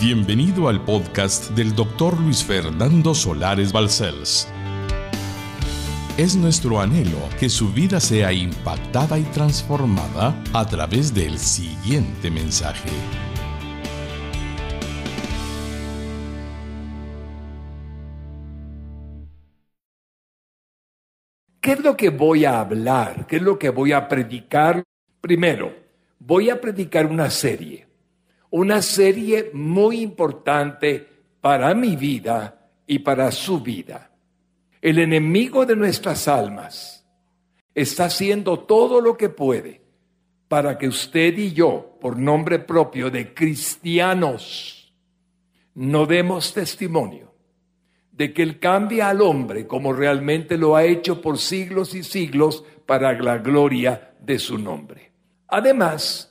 Bienvenido al podcast del doctor Luis Fernando Solares Balcells. Es nuestro anhelo que su vida sea impactada y transformada a través del siguiente mensaje. ¿Qué es lo que voy a hablar? ¿Qué es lo que voy a predicar? Primero, voy a predicar una serie, una serie muy importante para mi vida y para su vida. El enemigo de nuestras almas está haciendo todo lo que puede para que usted y yo, por nombre propio de cristianos, no demos testimonio de que Él cambia al hombre como realmente lo ha hecho por siglos y siglos para la gloria de su nombre. Además,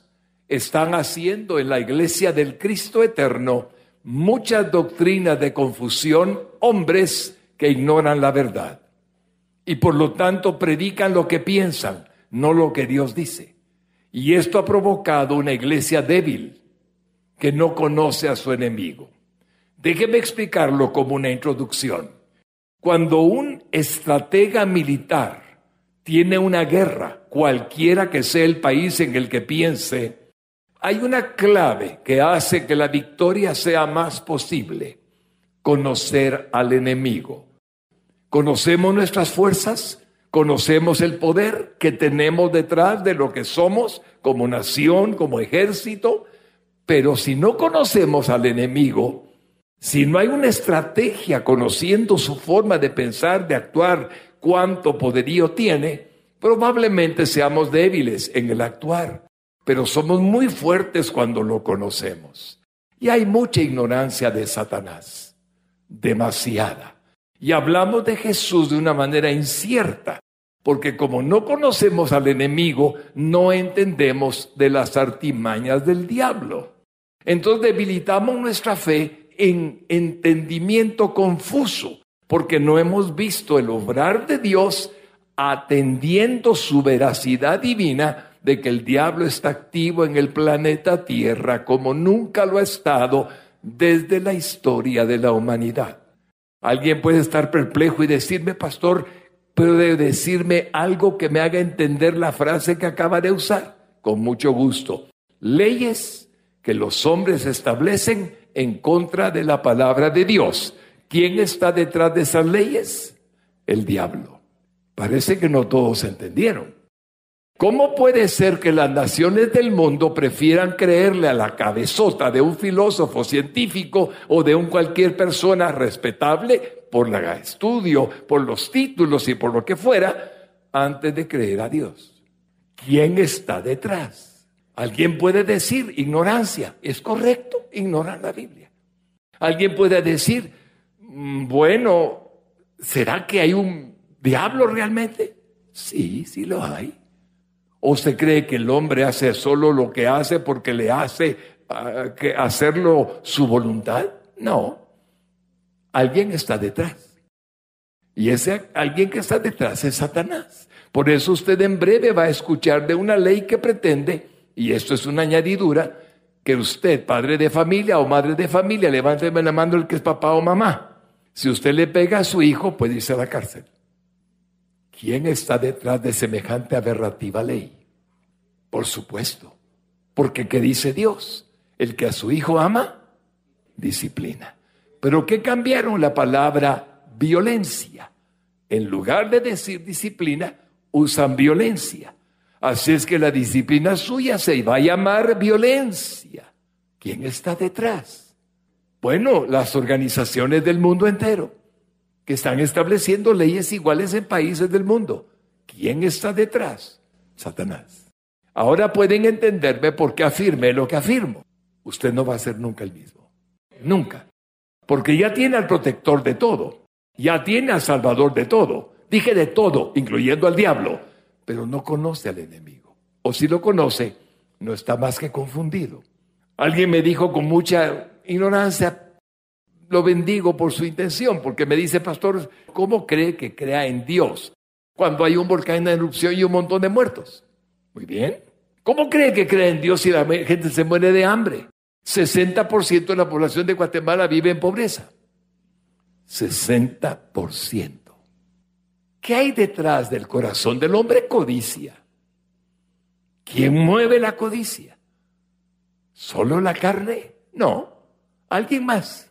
están haciendo en la iglesia del Cristo eterno muchas doctrinas de confusión, hombres que ignoran la verdad y por lo tanto predican lo que piensan, no lo que Dios dice. Y esto ha provocado una iglesia débil que no conoce a su enemigo. Déjeme explicarlo como una introducción. Cuando un estratega militar tiene una guerra, cualquiera que sea el país en el que piense, hay una clave que hace que la victoria sea más posible, conocer al enemigo. Conocemos nuestras fuerzas, conocemos el poder que tenemos detrás de lo que somos como nación, como ejército, pero si no conocemos al enemigo, si no hay una estrategia conociendo su forma de pensar, de actuar, cuánto poderío tiene, probablemente seamos débiles en el actuar, pero somos muy fuertes cuando lo conocemos. Y hay mucha ignorancia de Satanás, demasiada. Y hablamos de Jesús de una manera incierta, porque como no conocemos al enemigo, no entendemos de las artimañas del diablo. Entonces debilitamos nuestra fe en entendimiento confuso, porque no hemos visto el obrar de Dios atendiendo su veracidad divina de que el diablo está activo en el planeta Tierra como nunca lo ha estado desde la historia de la humanidad. Alguien puede estar perplejo y decirme, pastor, puede decirme algo que me haga entender la frase que acaba de usar. Con mucho gusto. Leyes que los hombres establecen en contra de la palabra de Dios. ¿Quién está detrás de esas leyes? El diablo. Parece que no todos entendieron. ¿Cómo puede ser que las naciones del mundo prefieran creerle a la cabezota de un filósofo científico o de un cualquier persona respetable por el estudio, por los títulos y por lo que fuera, antes de creer a Dios? ¿Quién está detrás? Alguien puede decir ignorancia, es correcto, ignorar la Biblia. Alguien puede decir, mm, bueno, ¿será que hay un diablo realmente? Sí, sí lo hay. ¿O se cree que el hombre hace solo lo que hace porque le hace ah, que hacerlo su voluntad? No. Alguien está detrás. Y ese alguien que está detrás es Satanás. Por eso usted en breve va a escuchar de una ley que pretende y esto es una añadidura, que usted, padre de familia o madre de familia, levánteme la mano el que es papá o mamá. Si usted le pega a su hijo, puede irse a la cárcel. ¿Quién está detrás de semejante aberrativa ley? Por supuesto, porque ¿qué dice Dios? El que a su hijo ama, disciplina. Pero ¿qué cambiaron la palabra violencia? En lugar de decir disciplina, usan violencia. Así es que la disciplina suya se va a llamar violencia. ¿Quién está detrás? Bueno, las organizaciones del mundo entero que están estableciendo leyes iguales en países del mundo. ¿Quién está detrás? Satanás. Ahora pueden entenderme por qué afirme lo que afirmo. Usted no va a ser nunca el mismo. Nunca. Porque ya tiene al protector de todo. Ya tiene al salvador de todo. Dije de todo, incluyendo al diablo pero no conoce al enemigo. O si lo conoce, no está más que confundido. Alguien me dijo con mucha ignorancia, lo bendigo por su intención, porque me dice, pastor, ¿cómo cree que crea en Dios cuando hay un volcán en erupción y un montón de muertos? Muy bien. ¿Cómo cree que cree en Dios si la gente se muere de hambre? 60% de la población de Guatemala vive en pobreza. 60%. ¿Qué hay detrás del corazón del hombre? Codicia. ¿Quién mueve la codicia? ¿Solo la carne? No, alguien más.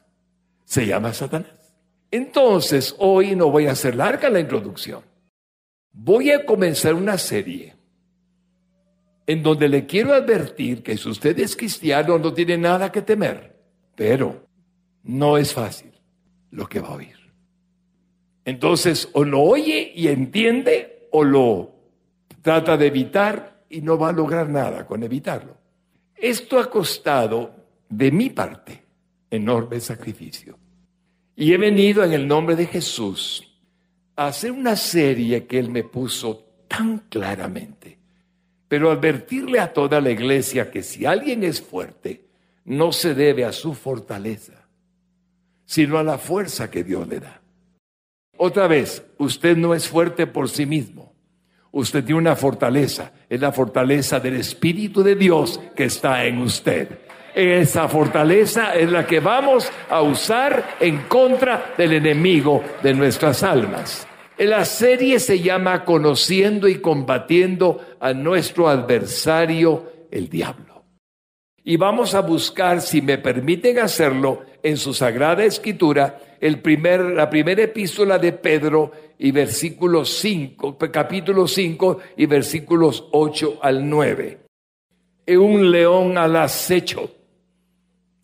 Se llama Satanás. Entonces, hoy no voy a hacer larga la introducción. Voy a comenzar una serie en donde le quiero advertir que si usted es cristiano no tiene nada que temer, pero no es fácil lo que va a oír. Entonces, o lo oye y entiende, o lo trata de evitar y no va a lograr nada con evitarlo. Esto ha costado de mi parte enorme sacrificio. Y he venido en el nombre de Jesús a hacer una serie que Él me puso tan claramente pero advertirle a toda la iglesia que si alguien es fuerte, no se debe a su fortaleza, sino a la fuerza que Dios le da. Otra vez, usted no es fuerte por sí mismo. Usted tiene una fortaleza, es la fortaleza del Espíritu de Dios que está en usted. Esa fortaleza es la que vamos a usar en contra del enemigo de nuestras almas. La serie se llama Conociendo y combatiendo a nuestro adversario, el diablo. Y vamos a buscar, si me permiten hacerlo, en su sagrada escritura, el primer, la primera epístola de Pedro y versículos 5, capítulo 5 y versículos 8 al 9. Un león al acecho,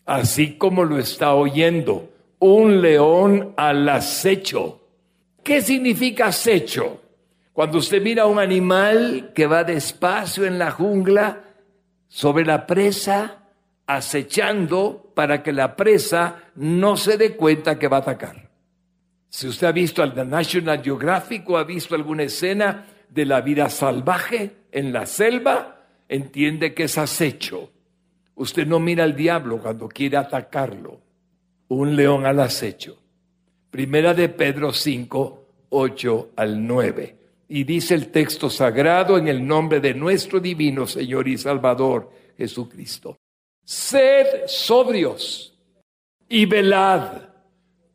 así como lo está oyendo, un león al acecho ¿Qué significa acecho? Cuando usted mira a un animal que va despacio en la jungla sobre la presa, acechando para que la presa no se dé cuenta que va a atacar. Si usted ha visto al National Geographic o ha visto alguna escena de la vida salvaje en la selva, entiende que es acecho. Usted no mira al diablo cuando quiere atacarlo. Un león al acecho. Primera de Pedro 5, 8 al 9. Y dice el texto sagrado en el nombre de nuestro divino Señor y Salvador Jesucristo. Sed sobrios y velad,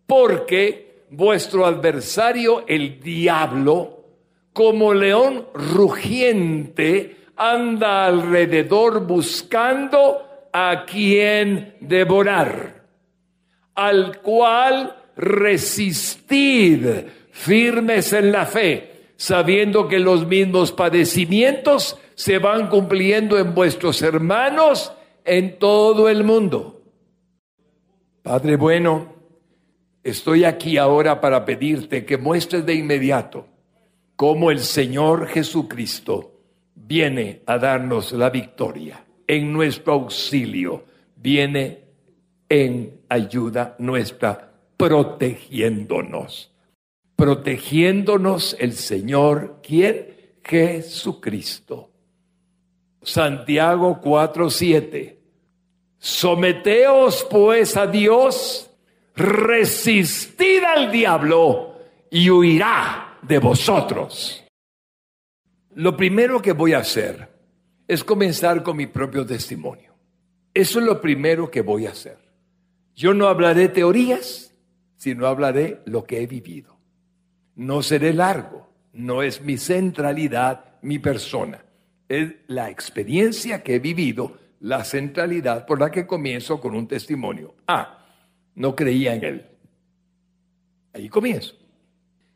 porque vuestro adversario, el diablo, como león rugiente, anda alrededor buscando a quien devorar, al cual resistid firmes en la fe, sabiendo que los mismos padecimientos se van cumpliendo en vuestros hermanos en todo el mundo. Padre bueno, estoy aquí ahora para pedirte que muestres de inmediato cómo el Señor Jesucristo viene a darnos la victoria en nuestro auxilio, viene en ayuda nuestra, protegiéndonos protegiéndonos el Señor, ¿quién? Jesucristo. Santiago 4:7. Someteos pues a Dios, resistid al diablo y huirá de vosotros. Lo primero que voy a hacer es comenzar con mi propio testimonio. Eso es lo primero que voy a hacer. Yo no hablaré teorías, sino hablaré lo que he vivido. No seré largo, no es mi centralidad, mi persona. Es la experiencia que he vivido, la centralidad por la que comienzo con un testimonio. Ah, no creía en él. Ahí comienzo.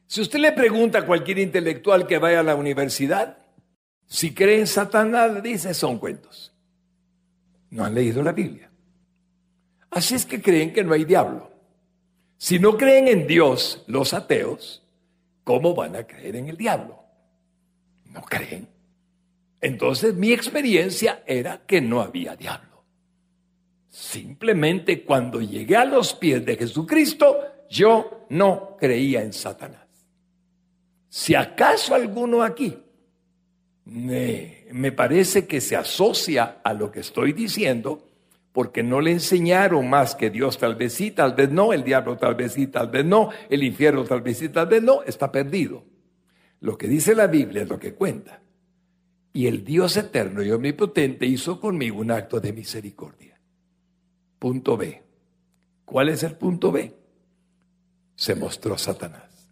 Si usted le pregunta a cualquier intelectual que vaya a la universidad, si cree en Satanás, dice, son cuentos. No han leído la Biblia. Así es que creen que no hay diablo. Si no creen en Dios, los ateos, ¿cómo van a creer en el diablo? No creen. Entonces mi experiencia era que no había diablo. Simplemente cuando llegué a los pies de Jesucristo, yo no creía en Satanás. Si acaso alguno aquí me, parece que se asocia a lo que estoy diciendo, porque no le enseñaron más que Dios tal vez sí, tal vez no, el diablo tal vez sí, tal vez no, el infierno tal vez sí, tal vez no, está perdido. Lo que dice la Biblia es lo que cuenta. Y el Dios eterno y omnipotente hizo conmigo un acto de misericordia. Punto B. ¿Cuál es el punto B? Se mostró Satanás.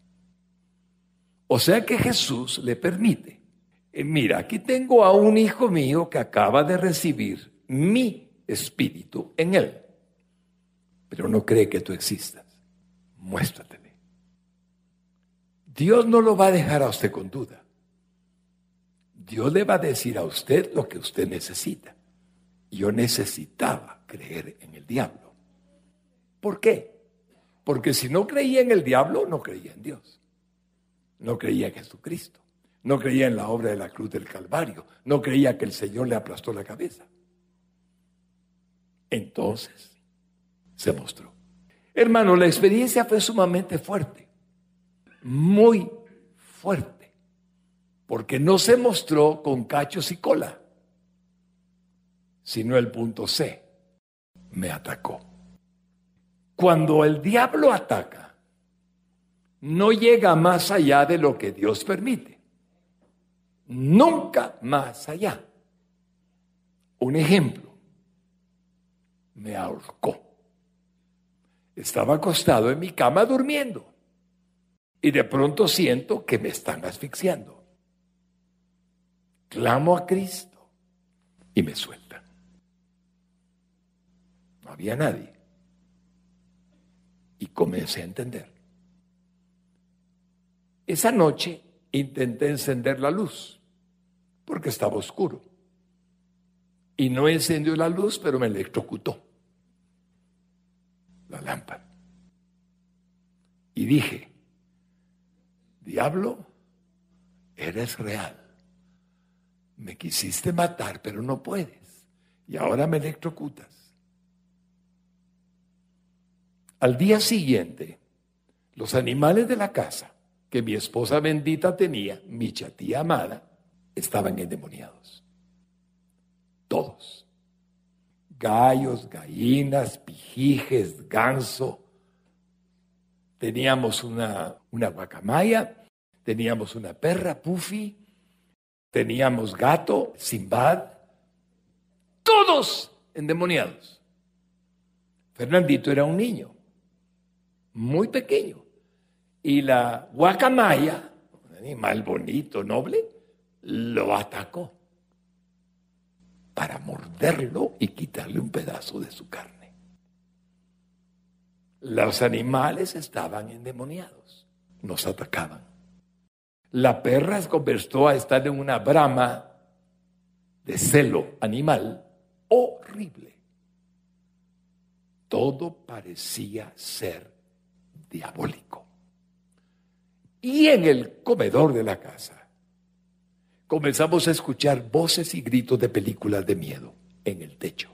O sea que Jesús le permite. Eh, mira, aquí tengo a un hijo mío que acaba de recibir mi espíritu en él, pero no cree que tú existas. Muéstratele. Dios no lo va a dejar a usted con duda. Dios le va a decir a usted lo que usted necesita. Yo necesitaba creer en el diablo. ¿Por qué? Porque si no creía en el diablo, no creía en Dios. No creía en Jesucristo. No creía en la obra de la cruz del Calvario. No creía que el Señor le aplastó la cabeza. Entonces se mostró. Hermano, la experiencia fue sumamente fuerte. Muy fuerte. Porque no se mostró con cachos y cola, sino el punto C. Me atacó. Cuando el diablo ataca, no llega más allá de lo que Dios permite. Nunca más allá. Un ejemplo, me ahorcó. Estaba acostado en mi cama durmiendo y de pronto siento que me están asfixiando. Clamo a Cristo y me sueltan. No había nadie y comencé a entender. Esa noche intenté encender la luz porque estaba oscuro. Y no encendió la luz, pero me electrocutó la lámpara. Y dije, diablo, eres real. Me quisiste matar, pero no puedes. Y ahora me electrocutas. Al día siguiente, los animales de la casa que mi esposa bendita tenía, mi chatía amada, estaban endemoniados. Todos. Gallos, gallinas, pijijes, ganso. Teníamos una, una guacamaya, teníamos una perra, Puffy, teníamos gato, Simbad, todos endemoniados. Fernandito era un niño muy pequeño. Y la guacamaya, un animal bonito, noble, lo atacó para morderlo y quitarle un pedazo de su carne. Los animales estaban endemoniados, nos atacaban. La perra se convirtió a estar en una brama de celo animal horrible. Todo parecía ser diabólico. Y en el comedor de la casa comenzamos a escuchar voces y gritos de películas de miedo en el techo,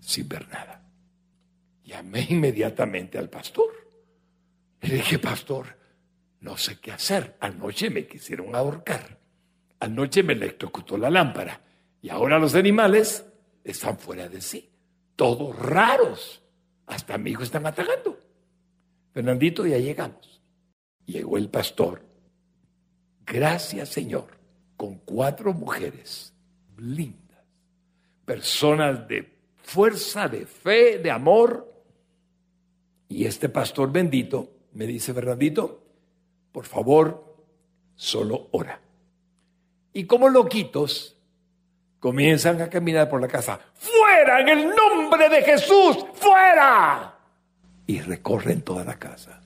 sin ver nada. Llamé inmediatamente al pastor. Le dije, pastor, no sé qué hacer. Anoche me quisieron ahorcar. Anoche me electrocutó la lámpara. Y ahora los animales están fuera de sí. Todos raros. Hasta mi hijo están atacando. Fernandito, ya llegamos. Llegó el pastor. Gracias, Señor, con cuatro mujeres lindas, personas de fuerza, de fe, de amor. Y este pastor bendito me dice, Fernandito, por favor, solo ora. Y como loquitos, comienzan a caminar por la casa. ¡Fuera en el nombre de Jesús! ¡Fuera! y recorren toda la casa.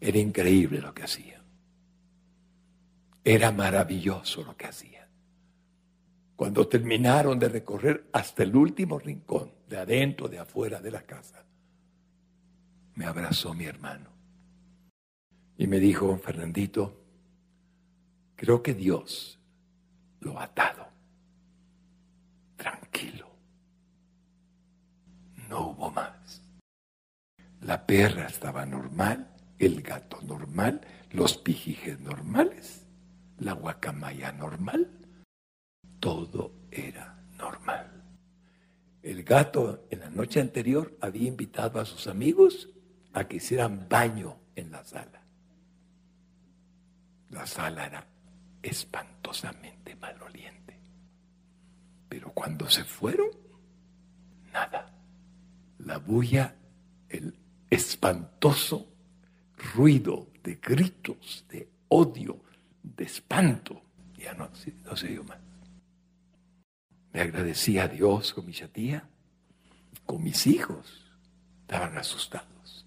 Era increíble lo que hacían. Era maravilloso lo que hacían. Cuando terminaron de recorrer hasta el último rincón, de adentro, de afuera de la casa, me abrazó mi hermano y me dijo, Fernandito, creo que Dios lo ha atado. Tranquilo. No hubo más. La perra estaba normal, el gato normal, los pijijes normales, la guacamaya normal. Todo era normal. El gato en la noche anterior había invitado a sus amigos a que hicieran baño en la sala. La sala era espantosamente maloliente. Pero cuando se fueron, nada. bulla, el espantoso ruido de gritos, de odio, de espanto. Ya no, no se dio más. Me agradecí a Dios con mi chatía, con mis hijos. Estaban asustados.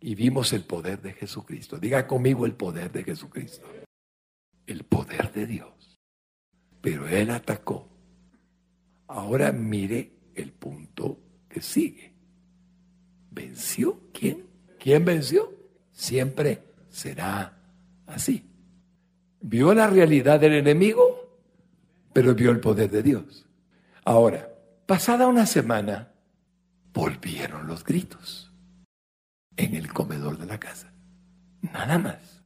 Y vimos el poder de Jesucristo. Diga conmigo el poder de Jesucristo. El poder de Dios. Pero Él atacó. Ahora mire el punto que sigue. ¿Venció? ¿Quién? ¿Quién venció? Siempre será así. Vio la realidad del enemigo, pero vio el poder de Dios. Ahora, pasada una semana, volvieron los gritos en el comedor de la casa. Nada más.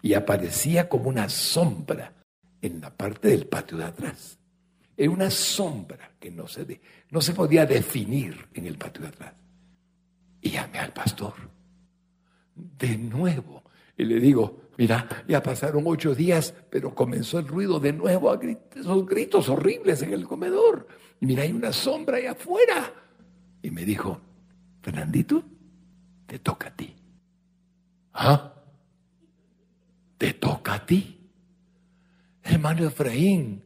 Y aparecía como una sombra en la parte del patio de atrás. Era una sombra que no se, no se podía definir en el patio de atrás. Y llamé al pastor. De nuevo. Y le digo, Mira, ya pasaron ocho días, pero comenzó el ruido de nuevo, a gritos, esos gritos horribles en el comedor. Y mira, hay una sombra ahí afuera. Y me dijo, Fernandito, te toca a ti. ¿Ah? Te toca a ti. Hermano Efraín,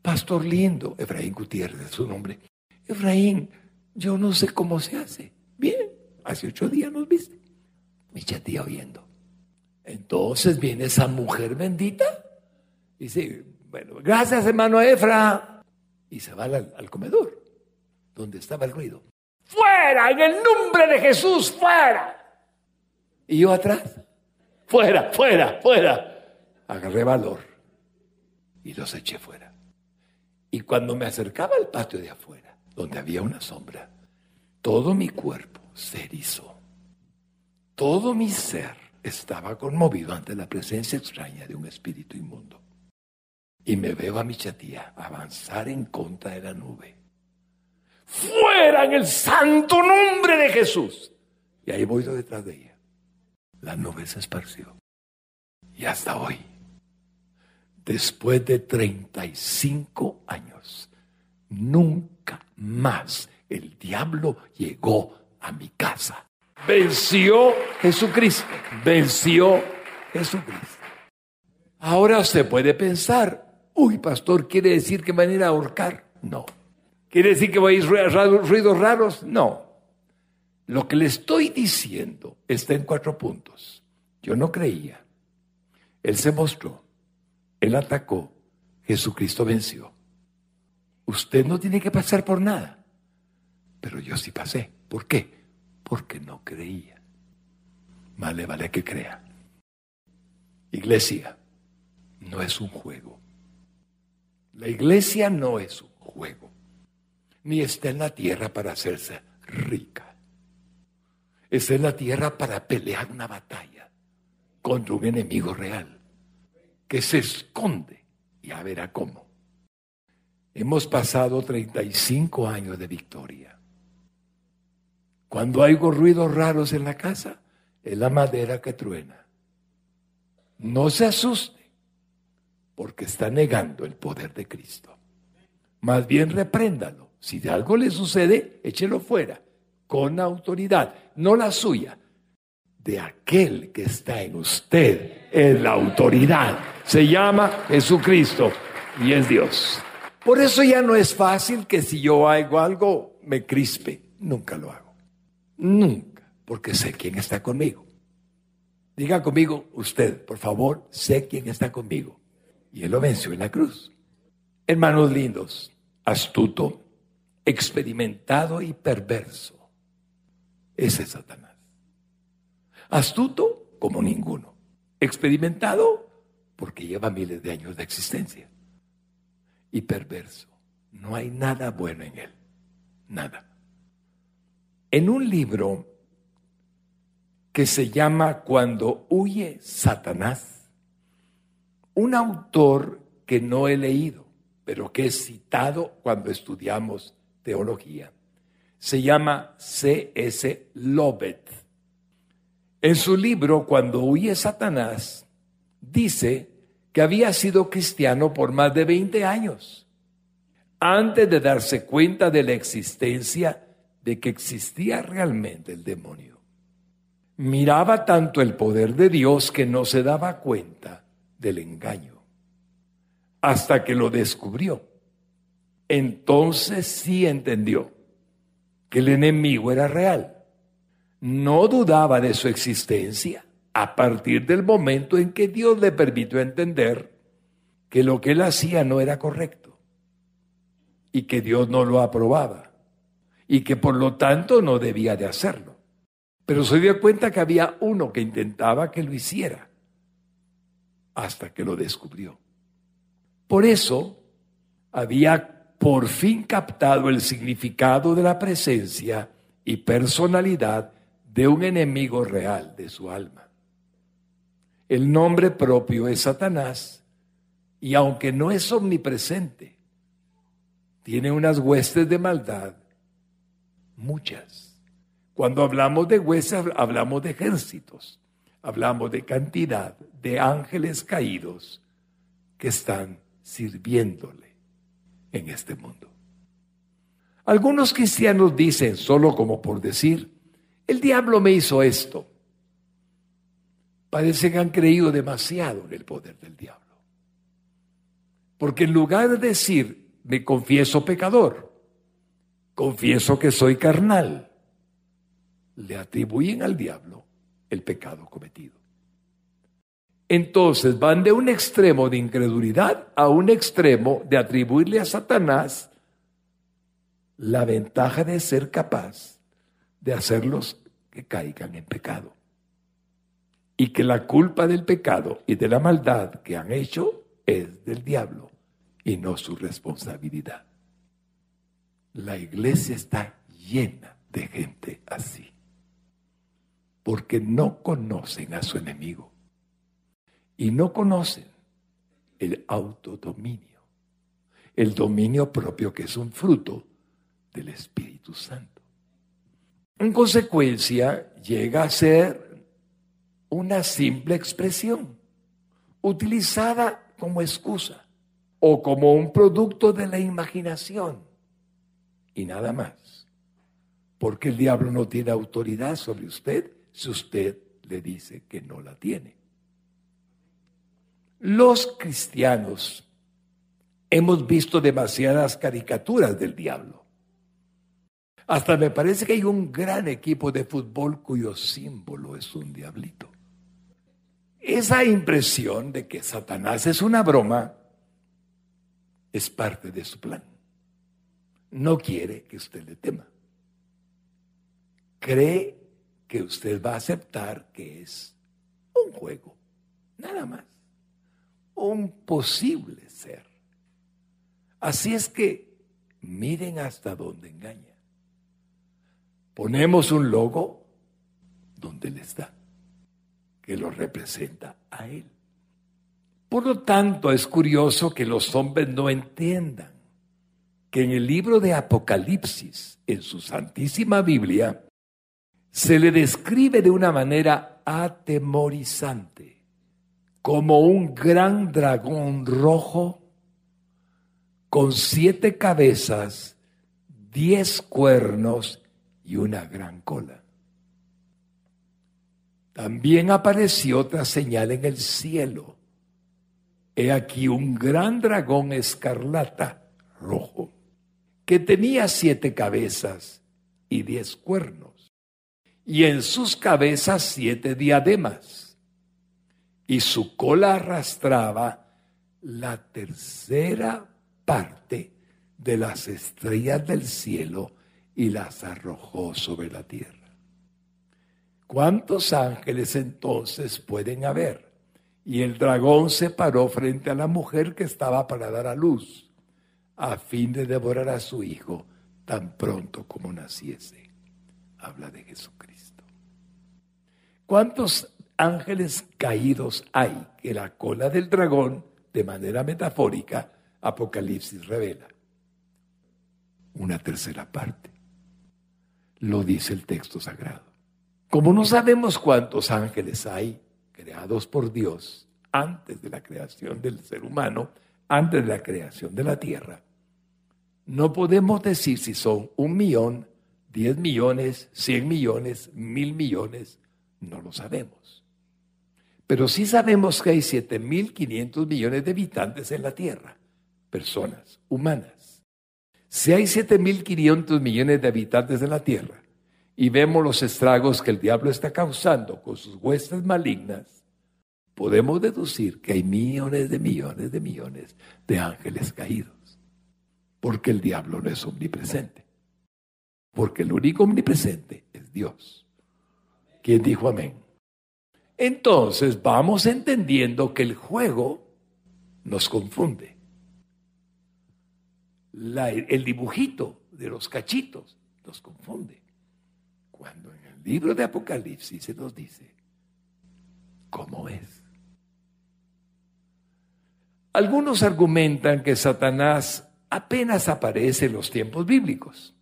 pastor lindo, Efraín Gutiérrez es su nombre. Efraín, yo no sé cómo se hace. Bien, hace ocho días nos viste. Mi chatía oyendo. Entonces viene esa mujer bendita y dice, bueno, gracias hermano Efra. Y se va al, comedor, donde estaba el ruido. Fuera, en el nombre de Jesús, fuera. Y yo atrás, fuera, fuera, fuera. Agarré valor y los eché fuera. Y cuando me acercaba al patio de afuera, donde había una sombra, todo mi cuerpo. Todo mi ser estaba conmovido ante la presencia extraña de un espíritu inmundo. Y me veo a mi chatía avanzar en contra de la nube. Fuera en el santo nombre de Jesús. Y ahí voy detrás de ella. La nube se esparció. Y hasta hoy, después de 35 años, nunca más el diablo llegó a mi casa venció Jesucristo. Venció Jesucristo. Ahora usted puede pensar, uy, pastor, ¿quiere decir que van a ir a ahorcar? No. ¿Quiere decir que voy a ir ruidos raros? No. Lo que le estoy diciendo está en cuatro puntos. Yo no creía. Él se mostró. Él atacó. Jesucristo venció. Usted no tiene que pasar por nada. Pero yo sí pasé. ¿Por qué? Porque no creía. Más le vale que crea. Iglesia no es un juego. La iglesia no es un juego. Ni está en la tierra para hacerse rica. Está en la tierra para pelear una batalla contra un enemigo real que se esconde. Ya verá cómo. Hemos pasado 35 años de victoria. Cuando hay ruidos raros en la casa, es la madera que truena. No se asuste, porque está negando el poder de Cristo. Más bien repréndalo. Si de algo le sucede, échelo fuera, con autoridad, no la suya, de aquel que está en usted, en la autoridad. Se llama Jesucristo y es Dios. Por eso ya no es fácil que si yo hago algo me crispe. Nunca lo hago. Nunca, porque sé quién está conmigo. Diga conmigo usted, por favor, sé quién está conmigo. Y él lo venció en la cruz. Hermanos lindos, astuto, experimentado y perverso. Ese es Satanás. Astuto como ninguno. Experimentado porque lleva miles de años de existencia. Y perverso. No hay nada bueno en él. Nada. En un libro que se llama Cuando huye Satanás, un autor que no he leído, pero que es citado cuando estudiamos teología, se llama C.S. Lobet. En su libro Cuando huye Satanás, dice que había sido cristiano por más de 20 años, antes de darse cuenta de la existencia de que existía realmente el demonio. Miraba tanto el poder de Dios que no se daba cuenta del engaño, hasta que lo descubrió. Entonces sí entendió que el enemigo era real. No dudaba de su existencia a partir del momento en que Dios le permitió entender que lo que él hacía no era correcto y que Dios no lo aprobaba y que por lo tanto no debía de hacerlo. Pero se dio cuenta que había uno que intentaba que lo hiciera hasta que lo descubrió. Por eso había por fin captado el significado de la presencia y personalidad de un enemigo real de su alma. El nombre propio es Satanás y aunque no es omnipresente, tiene unas huestes de maldad, muchas. Cuando hablamos de huestes hablamos de ejércitos, hablamos de cantidad de ángeles caídos que están sirviéndole en este mundo. Algunos cristianos dicen, solo como por decir, el diablo me hizo esto. Parece que han creído demasiado en el poder del diablo. Porque en lugar de decir, me confieso pecador, confieso que soy carnal, le atribuyen al diablo el pecado cometido. Entonces van de un extremo de incredulidad a un extremo de atribuirle a Satanás la ventaja de ser capaz de hacerlos que caigan en pecado. Y que la culpa del pecado y de la maldad que han hecho es del diablo y no su responsabilidad. La iglesia está llena de gente así, porque no conocen a su enemigo. Y no conocen el autodominio, el dominio propio que es un fruto del Espíritu Santo. En consecuencia, llega a ser una simple expresión utilizada como excusa o como un producto de la imaginación y nada más. Porque el diablo no tiene autoridad sobre usted si usted le dice que no la tiene. Los cristianos hemos visto demasiadas caricaturas del diablo. Hasta me parece que hay un gran equipo de fútbol cuyo símbolo es un diablito. Esa impresión de que Satanás es una broma es parte de su plan. No quiere que usted le tema. Cree que usted va a aceptar que es un juego, nada más, un posible ser. Así es que miren hasta dónde engaña. Ponemos un logo donde Él está, que lo representa a Él. Por lo tanto, es curioso que los hombres no entiendan que en el libro de Apocalipsis, en su Santísima Biblia, se le describe de una manera atemorizante como un gran dragón rojo con siete cabezas, diez cuernos y una gran cola. También apareció otra señal en el cielo. He aquí un gran dragón escarlata rojo, que tenía siete cabezas y diez cuernos, y en sus cabezas siete diademas, y su cola arrastraba la tercera parte de las estrellas del cielo y las arrojó sobre la tierra. ¿Cuántos ángeles entonces pueden haber? Y el dragón se paró frente a la mujer que estaba para dar a luz, a fin de devorar a su hijo tan pronto como naciese. Habla de Jesucristo. ¿Cuántos ángeles caídos hay que la cola del dragón, de manera metafórica, Apocalipsis revela? Una tercera parte lo dice el texto sagrado. Como no sabemos cuántos ángeles hay creados por Dios antes de la creación del ser humano, antes de la creación de la tierra, no podemos decir si son un millón, 10 millones, 100 millones, mil millones, no lo sabemos. Pero sí sabemos que hay 7.500 millones de habitantes en la Tierra, personas humanas. Si hay 7.500 millones de habitantes en la Tierra y vemos los estragos que el diablo está causando con sus huestes malignas, podemos deducir que hay millones de millones de millones de ángeles caídos. Porque el diablo no es omnipresente. Porque el único omnipresente es Dios. ¿Quién dijo amén? Entonces vamos entendiendo que el juego nos confunde. el dibujito de los cachitos nos confunde. Cuando en el libro de Apocalipsis se nos dice cómo es. Algunos argumentan que Satanás apenas aparece en los tiempos bíblicos.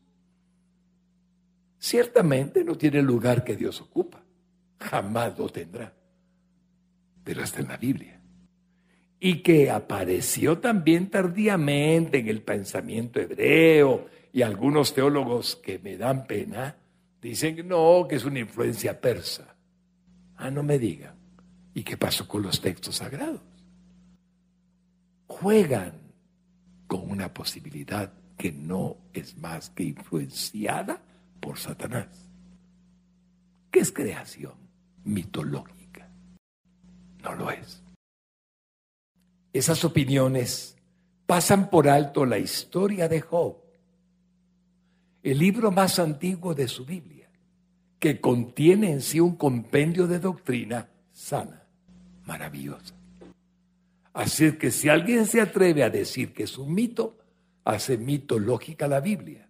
Ciertamente no tiene el lugar que Dios ocupa, jamás lo tendrá, pero está en la Biblia. Y que apareció también tardíamente en el pensamiento hebreo y algunos teólogos que me dan pena dicen no, que es una influencia persa. Ah, no me digan. ¿Y qué pasó con los textos sagrados? Juegan con una posibilidad que no es más que influenciada por Satanás, que es creación mitológica. No lo es. Esas opiniones pasan por alto la historia de Job, el libro más antiguo de su Biblia, que contiene en sí un compendio de doctrina sana, maravillosa. Así que si alguien se atreve a decir que es un mito, hace mitológica la Biblia.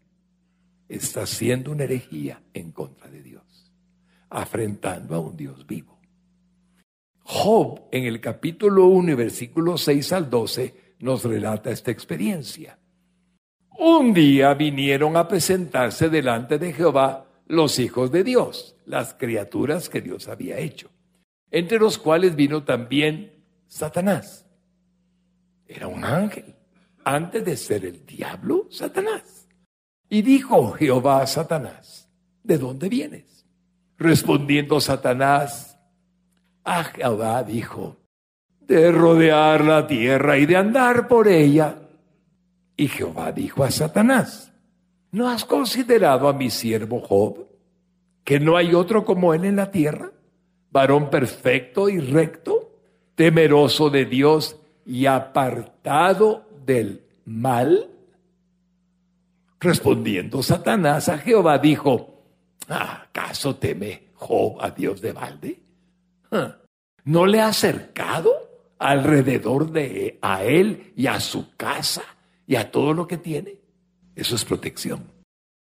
Está haciendo una herejía en contra de Dios, afrentando a un Dios vivo. Job en el capítulo 1 y versículo 6 al 12 nos relata esta experiencia. Un día vinieron a presentarse delante de Jehová los hijos de Dios, las criaturas que Dios había hecho, entre los cuales vino también Satanás. Era un ángel. Antes de ser el diablo, Satanás. Y dijo Jehová a Satanás, ¿de dónde vienes? Respondiendo Satanás, a Jehová dijo, de rodear la tierra y de andar por ella. Y Jehová dijo a Satanás, ¿no has considerado a mi siervo Job, que no hay otro como él en la tierra, varón perfecto y recto, temeroso de Dios y apartado del mal? Respondiendo Satanás a Jehová dijo, ¿acaso teme Job a Dios de balde? ¿No le ha acercado alrededor de a él y a su casa y a todo lo que tiene? Eso es protección.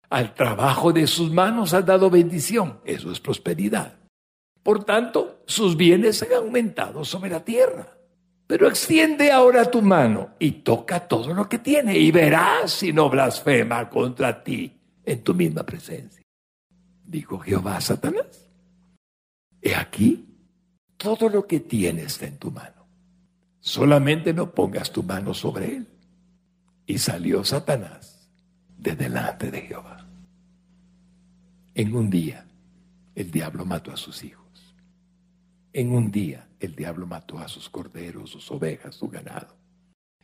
Al trabajo de sus manos ha dado bendición. Eso es prosperidad. Por tanto, sus bienes han aumentado sobre la tierra. Pero extiende ahora tu mano y toca todo lo que tiene y verás si no blasfema contra ti en tu misma presencia. Dijo Jehová a Satanás. He aquí, todo lo que tienes está en tu mano. Solamente no pongas tu mano sobre él. Y salió Satanás de delante de Jehová. En un día, el diablo mató a sus hijos. En un día el diablo mató a sus corderos, sus ovejas, su ganado.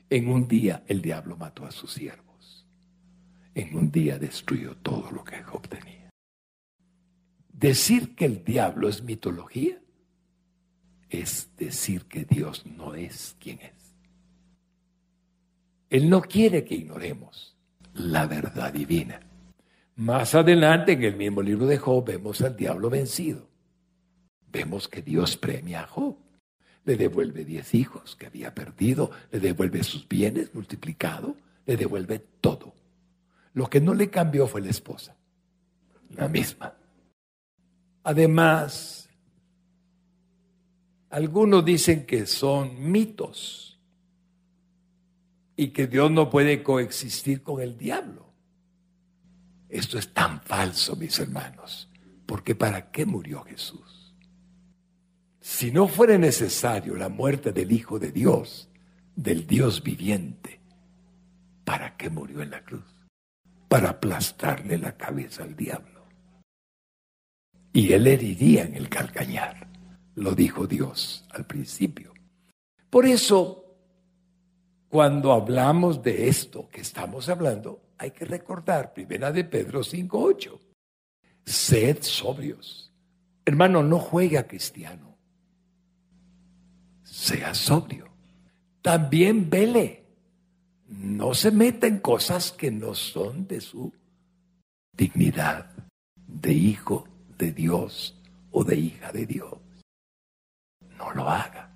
En un día el diablo mató a sus siervos. En un día destruyó todo lo que Job tenía. Decir que el diablo es mitología es decir que Dios no es quien es. Él no quiere que ignoremos la verdad divina. Más adelante en el mismo libro de Job vemos al diablo vencido vemos que Dios premia a Job. Le devuelve diez hijos que había perdido, le devuelve sus bienes multiplicado, le devuelve todo. Lo que no le cambió fue la esposa, la misma. Además, algunos dicen que son mitos y que Dios no puede coexistir con el diablo. Esto es tan falso, mis hermanos, porque ¿para qué murió Jesús? Si no fuera necesario la muerte del Hijo de Dios, del Dios viviente, ¿para qué murió en la cruz? para aplastarle la cabeza al diablo. Y él heriría en el calcañar, lo dijo Dios al principio. Por eso, cuando hablamos de esto que estamos hablando, hay que recordar, primera de Pedro 5.8, sed sobrios. Hermano, no juegue a cristiano, sea sobrio. También vele, no se meta en cosas que no son de su dignidad de hijo de Dios o de hija de Dios. No lo haga.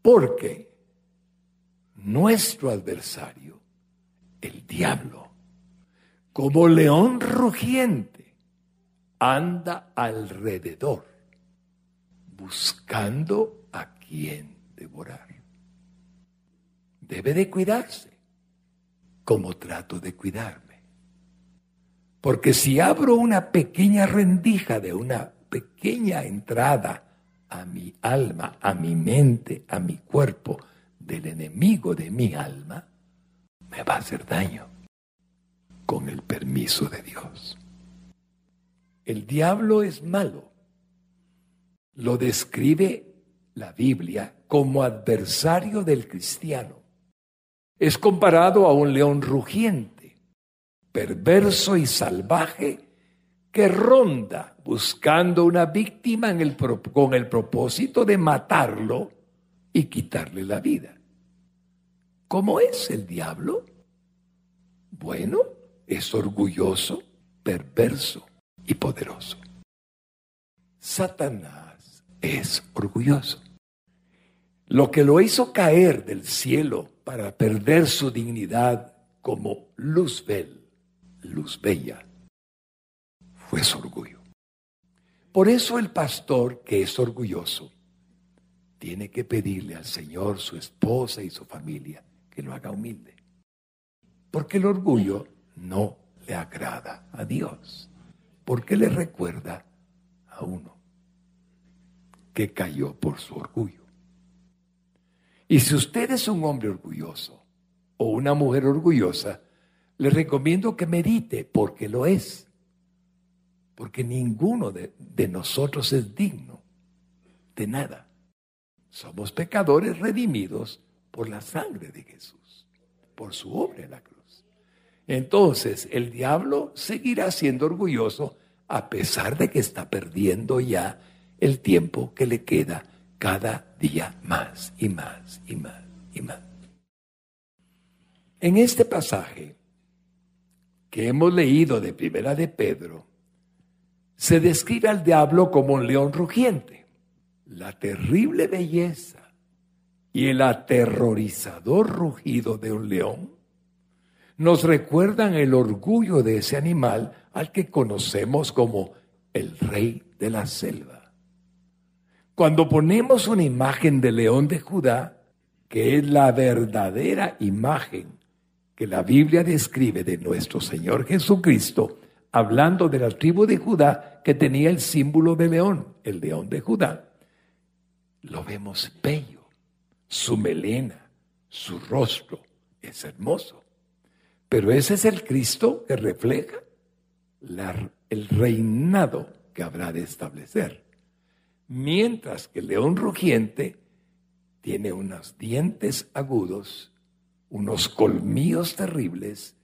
Porque nuestro adversario, el diablo, como león rugiente, anda alrededor buscando quien devorar. Debe de cuidarse, como trato de cuidarme. Porque si abro una pequeña rendija de una pequeña entrada a mi alma, a mi mente, a mi cuerpo, del enemigo de mi alma, me va a hacer daño con el permiso de Dios. El diablo es malo. Lo describe la Biblia como adversario del cristiano. Es comparado a un león rugiente, perverso y salvaje que ronda buscando una víctima con el propósito de matarlo y quitarle la vida. ¿Cómo es el diablo? Bueno, es orgulloso, perverso y poderoso. Satanás es orgulloso. Lo que lo hizo caer del cielo para perder su dignidad como Luzbel, luz bella, fue su orgullo. Por eso el pastor que es orgulloso tiene que pedirle al Señor, su esposa y su familia, que lo haga humilde. Porque el orgullo no le agrada a Dios. Porque le recuerda a uno que cayó por su orgullo. Y si usted es un hombre orgulloso o una mujer orgullosa, le recomiendo que medite porque lo es. Porque ninguno de, de nosotros es digno de nada. Somos pecadores redimidos por la sangre de Jesús, por su obra en la cruz. Entonces, el diablo seguirá siendo orgulloso a pesar de que está perdiendo ya el tiempo que le queda cada día más y más y más y más. En este pasaje que hemos leído de Primera de Pedro, se describe al diablo como un león rugiente la terrible belleza y el aterrorizador rugido de un león nos recuerdan el orgullo de ese animal al que conocemos como el rey de la selva. Cuando ponemos una imagen de león de Judá, que es la verdadera imagen que la Biblia describe de nuestro Señor Jesucristo, hablando de la tribu de Judá que tenía el símbolo de león, el león de Judá lo vemos bello, su melena, su rostro es hermoso. Pero ese es el Cristo que refleja el reinado que habrá de establecer. Mientras que el león rugiente tiene unos dientes agudos, unos colmillos terribles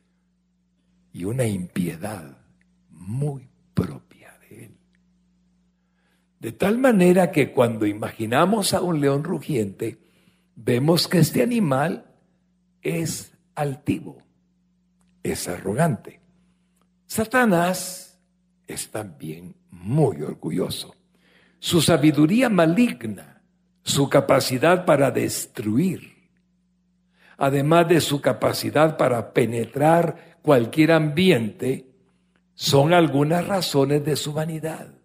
y una impiedad muy propia. De tal manera que cuando imaginamos a un león rugiente, vemos que este animal es altivo, es arrogante. Satanás es también muy orgulloso. Su sabiduría maligna, su capacidad para destruir, además de su capacidad para penetrar cualquier ambiente, son algunas razones de su vanidad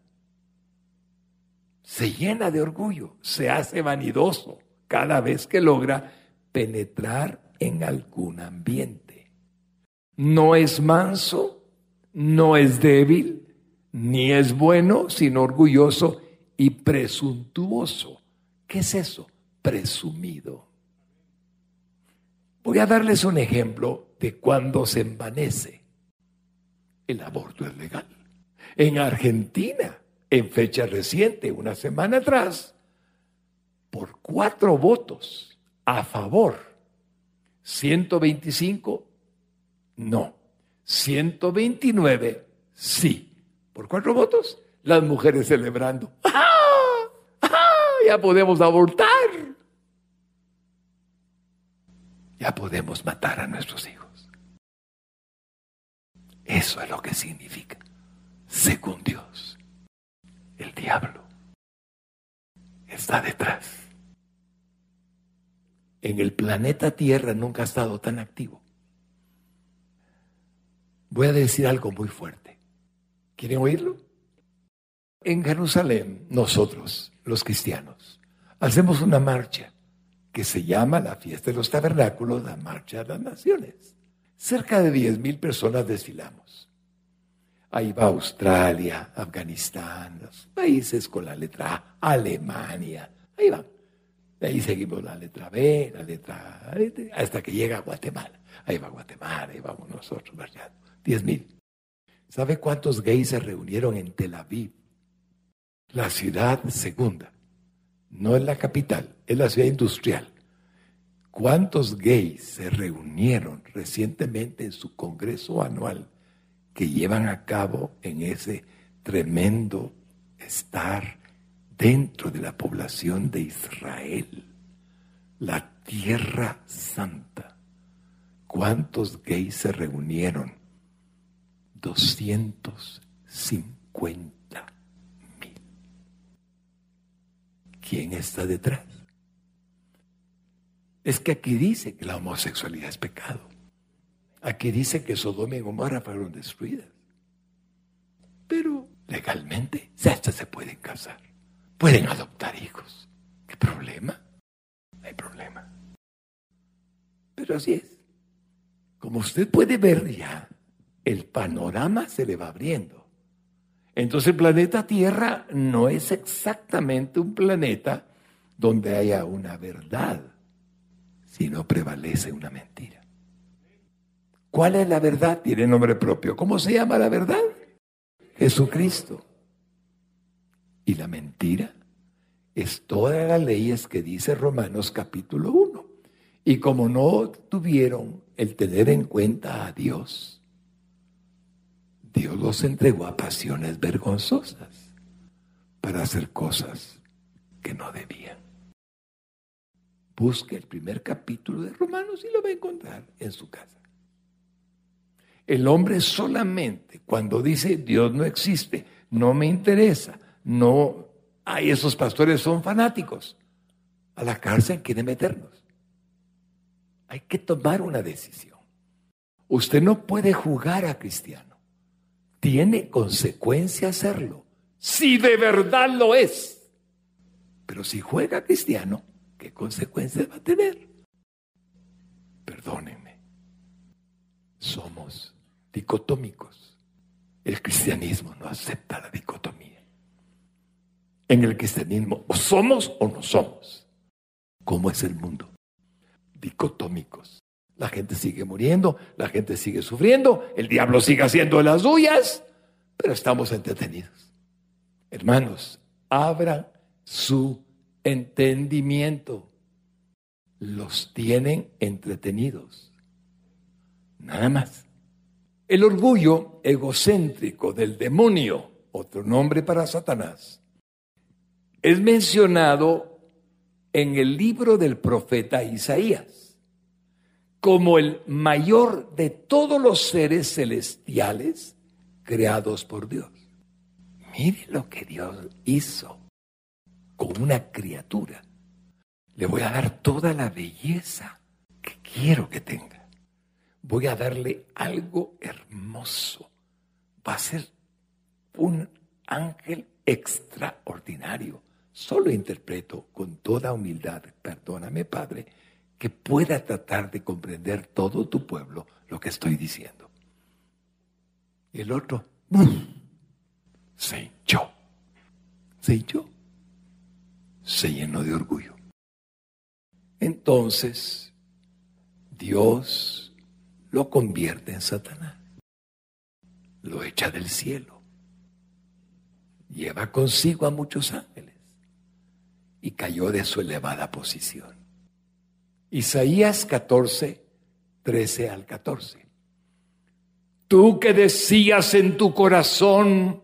se llena de orgullo, se hace vanidoso cada vez que logra penetrar en algún ambiente. No es manso, no es débil, ni es bueno, sino orgulloso y presuntuoso. ¿Qué es eso? Presumido. Voy a darles un ejemplo de cuando se envanece. El aborto es legal. En Argentina, en fecha reciente, una semana atrás, por cuatro votos a favor, 125 no, 129 sí. ¿Por cuatro votos? Las mujeres celebrando. ¡Ah! Ya podemos abortar. Ya podemos matar a nuestros hijos. Eso es lo que significa, según Dios, el diablo está detrás. En el planeta Tierra nunca ha estado tan activo. Voy a decir algo muy fuerte. ¿Quieren oírlo? En Jerusalén, nosotros, los cristianos, hacemos una marcha que se llama la fiesta de los tabernáculos, la marcha de las naciones. Cerca de 10 mil personas desfilamos. Ahí va Australia, Afganistán, los países con la letra A, Alemania. Ahí van. De ahí seguimos la letra B, la letra A, hasta que llega a Guatemala. Ahí va Guatemala, ahí vamos nosotros marchando. Diez mil. ¿Sabe cuántos gays se reunieron en Tel Aviv? La ciudad segunda. No es la capital, es la ciudad industrial. ¿Cuántos gays se reunieron recientemente en su congreso anual que llevan a cabo en ese tremendo estar dentro de la población de Israel, la tierra santa. ¿Cuántos gays se reunieron? 250 mil. ¿Quién está detrás? Es que aquí dice que la homosexualidad es pecado. Aquí dice que Sodoma y Gomorra fueron destruidas. Pero legalmente hasta se pueden casar. Pueden adoptar hijos. ¿Qué problema? No hay problema. Pero así es. Como usted puede ver ya, el panorama se le va abriendo. Entonces el planeta Tierra no es exactamente un planeta donde haya una verdad, sino prevalece una mentira. ¿Cuál es la verdad? Tiene nombre propio. ¿Cómo se llama la verdad? Jesucristo. Y la mentira es todas las leyes que dice Romanos capítulo 1. Y como no tuvieron el tener en cuenta a Dios, Dios los entregó a pasiones vergonzosas para hacer cosas que no debían. Busque el primer capítulo de Romanos y lo va a encontrar en su casa. El hombre solamente cuando dice Dios no existe, no me interesa, no, hay esos pastores son fanáticos, a la cárcel quiere meternos. Hay que tomar una decisión. Usted no puede jugar a cristiano. Tiene consecuencia hacerlo. Si de verdad lo es. Pero si juega cristiano, ¿qué consecuencias va a tener? Perdónenme. Somos dicotómicos. El cristianismo no acepta la dicotomía. En el cristianismo o somos o no somos. ¿Cómo es el mundo? Dicotómicos. La gente sigue muriendo, la gente sigue sufriendo, el diablo sigue haciendo las suyas, pero estamos entretenidos. Hermanos, abran su entendimiento. Los tienen entretenidos. Nada más. El orgullo egocéntrico del demonio, otro nombre para Satanás, es mencionado en el libro del profeta Isaías como el mayor de todos los seres celestiales creados por Dios. Mire lo que Dios hizo con una criatura. Le voy a dar toda la belleza que quiero que tenga voy a darle algo hermoso. Va a ser un ángel extraordinario. Solo interpreto con toda humildad, perdóname Padre, que pueda tratar de comprender todo tu pueblo lo que estoy diciendo. Y el otro, se hinchó, se hinchó, se llenó de orgullo. Entonces, Dios lo convierte en Satanás. Lo echa del cielo. Lleva consigo a muchos ángeles y cayó de su elevada posición. Isaías 14, 13 al 14. Tú que decías en tu corazón,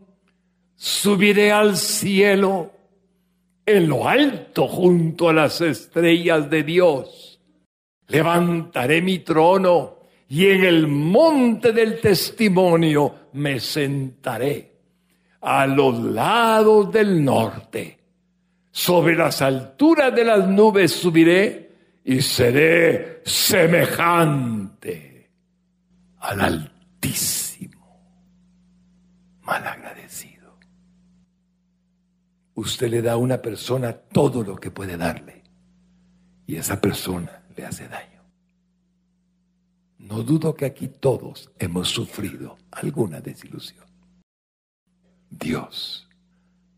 subiré al cielo, en lo alto junto a las estrellas de Dios. Levantaré mi trono y en el monte del testimonio me sentaré a los lados del norte sobre las alturas de las nubes subiré y seré semejante al Altísimo. Malagradecido. Usted le da a una persona todo lo que puede darle y esa persona le hace daño. No dudo que aquí todos hemos sufrido alguna desilusión. Dios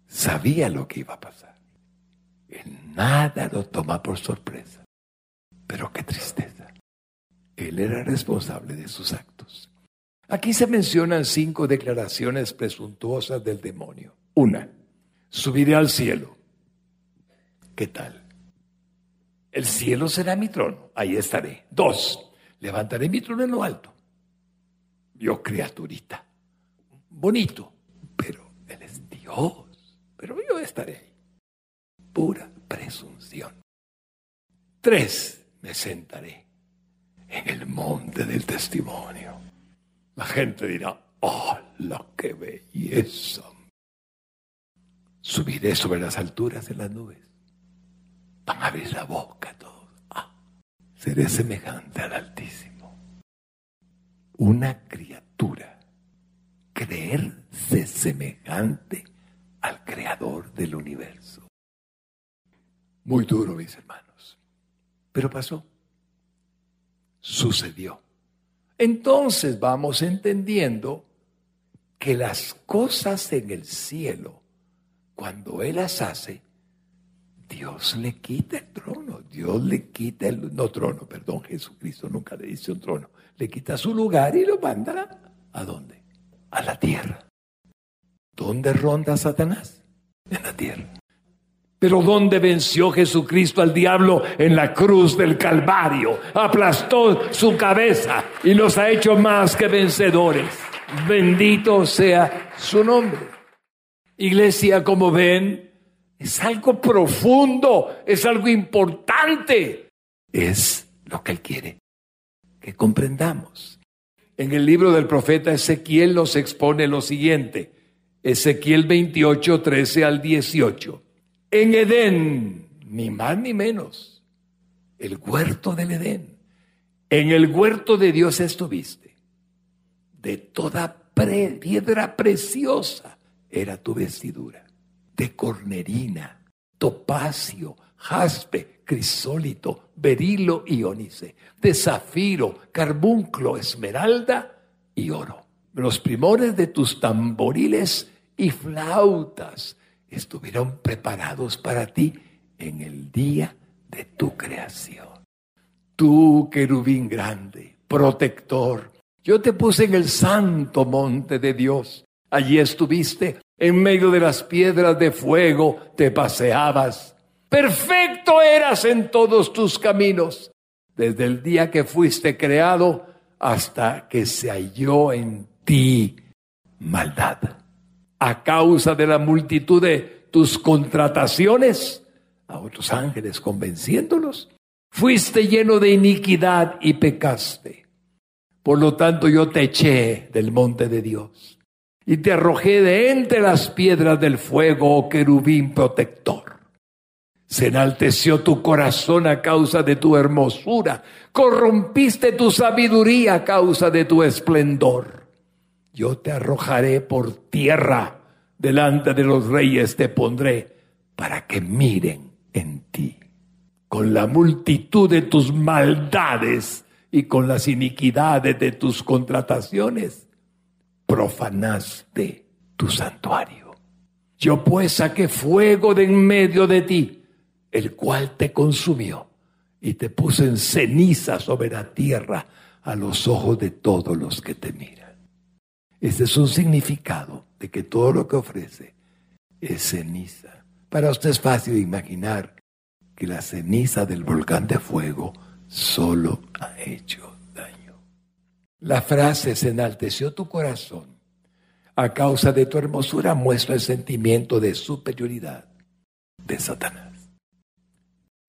sabía lo que iba a pasar. Él nada lo toma por sorpresa. Pero qué tristeza. Él era responsable de sus actos. Aquí se mencionan cinco declaraciones presuntuosas del demonio. Una, subiré al cielo. ¿Qué tal? El cielo será mi trono, ahí estaré. Dos, levantaré mi trono en lo alto. Yo criaturita, bonito, pero Él es Dios, pero yo estaré ahí pura presunción. Tres, me sentaré en el monte del testimonio. La gente dirá, oh, la que belleza. Subiré sobre las alturas de las nubes. Van a abrir la boca todos. Ah, seré semejante al Altísimo. Una criatura. Creerse semejante al Creador del universo. Muy duro, mis hermanos. Pero pasó. Sucedió. Entonces vamos entendiendo que las cosas en el cielo, cuando Él las hace, Dios le quita el trono, Dios le quita el, no trono, perdón, Jesucristo nunca le dice un trono, le quita su lugar y lo manda a dónde? A la tierra. ¿Dónde ronda Satanás? En la tierra. Pero ¿dónde venció Jesucristo al diablo? En la cruz del Calvario. Aplastó su cabeza y nos ha hecho más que vencedores. Bendito sea su nombre. Iglesia, como ven, es algo profundo, es algo importante. Es lo que Él quiere que comprendamos. En el libro del profeta Ezequiel nos expone lo siguiente. Ezequiel 28, 13 al 18 en Edén, ni más ni menos, el huerto del Edén. En el huerto de Dios estuviste. De toda piedra preciosa era tu vestidura. De cornerina, topacio, jaspe, crisólito, berilo y ónice. De zafiro, carbunclo, esmeralda y oro. Los primores de tus tamboriles y flautas estuvieron preparados para ti en el día de tu creación. Tú, querubín grande, protector, yo te puse en el santo monte de Dios. Allí estuviste, en medio de las piedras de fuego, te paseabas. Perfecto eras en todos tus caminos, desde el día que fuiste creado hasta que se halló en ti maldad a causa de la multitud de tus contrataciones a otros ángeles convenciéndolos. Fuiste lleno de iniquidad y pecaste. Por lo tanto yo te eché del monte de Dios y te arrojé de entre las piedras del fuego, oh querubín protector. Se enalteció tu corazón a causa de tu hermosura, corrompiste tu sabiduría a causa de tu esplendor yo te arrojaré por tierra, delante de los reyes te pondré, para que miren en ti. Con la multitud de tus maldades y con las iniquidades de tus contrataciones, profanaste tu santuario. Yo pues saqué fuego de en medio de ti, el cual te consumió y te puse en ceniza sobre la tierra a los ojos de todos los que te miran. Ese es un significado de que todo lo que ofrece es ceniza. Para usted es fácil imaginar que la ceniza del volcán de fuego solo ha hecho daño. La frase se enalteció tu corazón. A causa de tu hermosura muestra el sentimiento de superioridad de Satanás.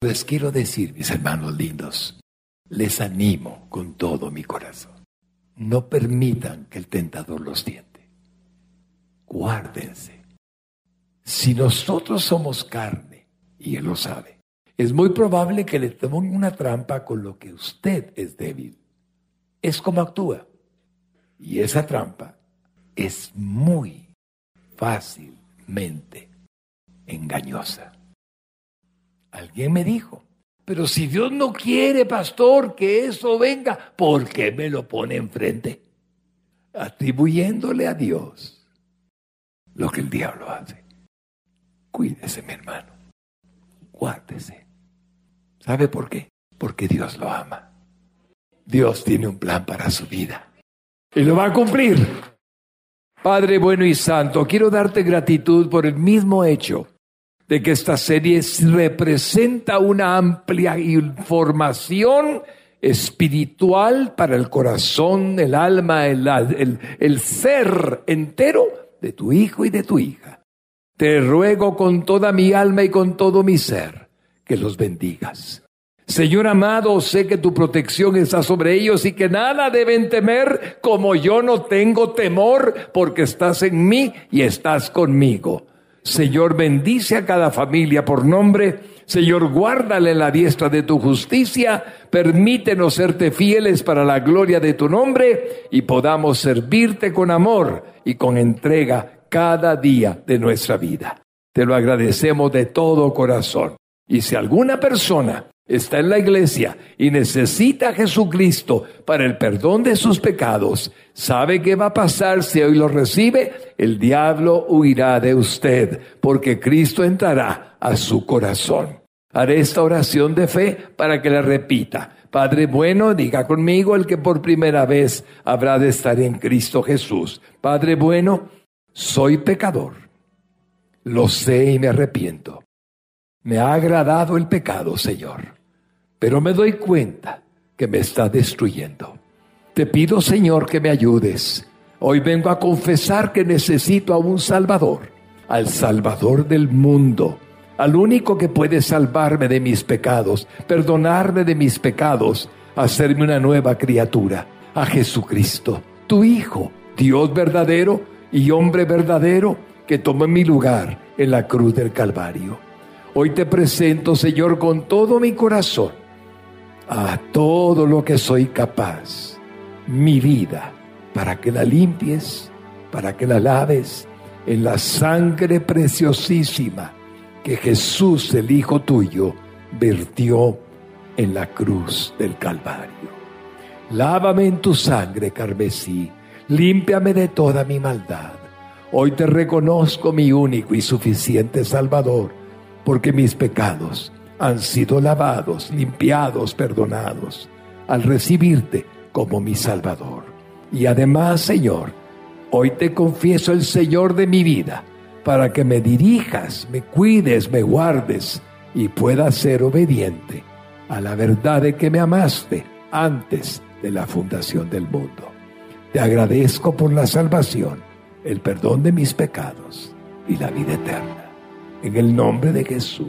Les quiero decir, mis hermanos lindos, les animo con todo mi corazón. No permitan que el tentador los tiente. Guárdense. Si nosotros somos carne, y Él lo sabe, es muy probable que le tomen una trampa con lo que usted es débil. Es como actúa. Y esa trampa es muy fácilmente engañosa. Alguien me dijo, pero si Dios no quiere, pastor, que eso venga, ¿por qué me lo pone enfrente? Atribuyéndole a Dios lo que el diablo hace. Cuídese, mi hermano. Guárdese. ¿Sabe por qué? Porque Dios lo ama. Dios tiene un plan para su vida. Y lo va a cumplir. Padre bueno y santo, quiero darte gratitud por el mismo hecho de que esta serie representa una amplia información espiritual para el corazón, el alma, el, el, ser entero de tu hijo y de tu hija. Te ruego con toda mi alma y con todo mi ser que los bendigas. Señor amado, sé que tu protección está sobre ellos y que nada deben temer como yo no tengo temor porque estás en mí y estás conmigo. Señor, bendice a cada familia por nombre. Señor, guárdale la diestra de tu justicia. Permítenos serte fieles para la gloria de tu nombre y podamos servirte con amor y con entrega cada día de nuestra vida. Te lo agradecemos de todo corazón. Y si alguna persona está en la iglesia y necesita a Jesucristo para el perdón de sus pecados, ¿sabe qué va a pasar si hoy lo recibe? El diablo huirá de usted, porque Cristo entrará a su corazón. Haré esta oración de fe para que la repita. Padre bueno, diga conmigo el que por primera vez habrá de estar en Cristo Jesús. Padre bueno, soy pecador. Lo sé y me arrepiento. Me ha agradado el pecado, Señor pero me doy cuenta que me está destruyendo. Te pido, Señor, que me ayudes. Hoy vengo a confesar que necesito a un Salvador, al Salvador del mundo, al único que puede salvarme de mis pecados, perdonarme de mis pecados, hacerme una nueva criatura, a Jesucristo, tu Hijo, Dios verdadero y hombre verdadero, que tomó mi lugar en la cruz del Calvario. Hoy te presento, Señor, con todo mi corazón a todo lo que soy capaz, mi vida, para que la limpies, para que la laves en la sangre preciosísima que Jesús, el Hijo tuyo, vertió en la cruz del Calvario. Lávame en tu sangre carmesí, límpiame de toda mi maldad. Hoy te reconozco mi único y suficiente Salvador, porque mis pecados han sido lavados, limpiados, perdonados, al recibirte como mi Salvador. Y además, Señor, hoy te confieso el Señor de mi vida, para que me dirijas, me cuides, me guardes y pueda ser obediente a la verdad de que me amaste antes de la fundación del mundo. Te agradezco por la salvación, el perdón de mis pecados y la vida eterna. En el nombre de Jesús.